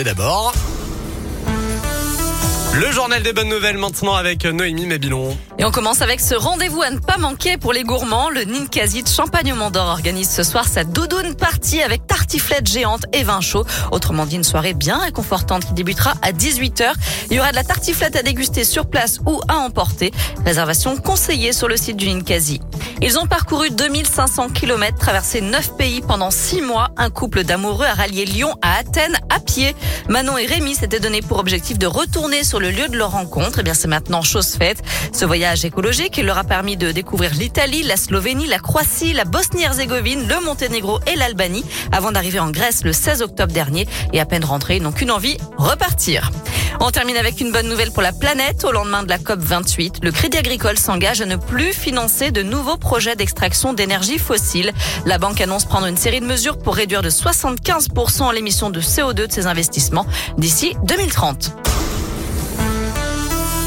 terminer d'abord. Le journal des bonnes nouvelles maintenant avec Noémie Mébilon. Et on commence avec ce rendez-vous à ne pas manquer pour les gourmands. Le Ninkasi de Champagne-Mont-d'Or organise ce soir sa doudoune partie avec tartiflette géante et vin chaud. Autrement dit, une soirée bien réconfortante qui débutera à 18h. Il y aura de la tartiflette à déguster sur place ou à emporter. Réservation conseillée sur le site du Ninkasi. Ils ont parcouru 2500 km, traversé 9 pays pendant 6 mois. Un couple d'amoureux a rallié Lyon à Athènes à pied. Manon et Rémi s'étaient donné pour objectif de retourner sur le lieu de leur rencontre. Et eh bien, c'est maintenant chose faite. Ce voyage écologique, leur a permis de découvrir l'Italie, la Slovénie, la Croatie, la Bosnie-Herzégovine, le Monténégro et l'Albanie avant d'arriver en Grèce le 16 octobre dernier. Et à peine rentrés, ils n'ont qu'une envie, repartir. On termine avec une bonne nouvelle pour la planète. Au lendemain de la COP 28, le Crédit Agricole s'engage à ne plus financer de nouveaux projets d'extraction d'énergie fossile. La banque annonce prendre une série de mesures pour réduire de 75% l'émission de CO2 de ses investissements d'ici 2030.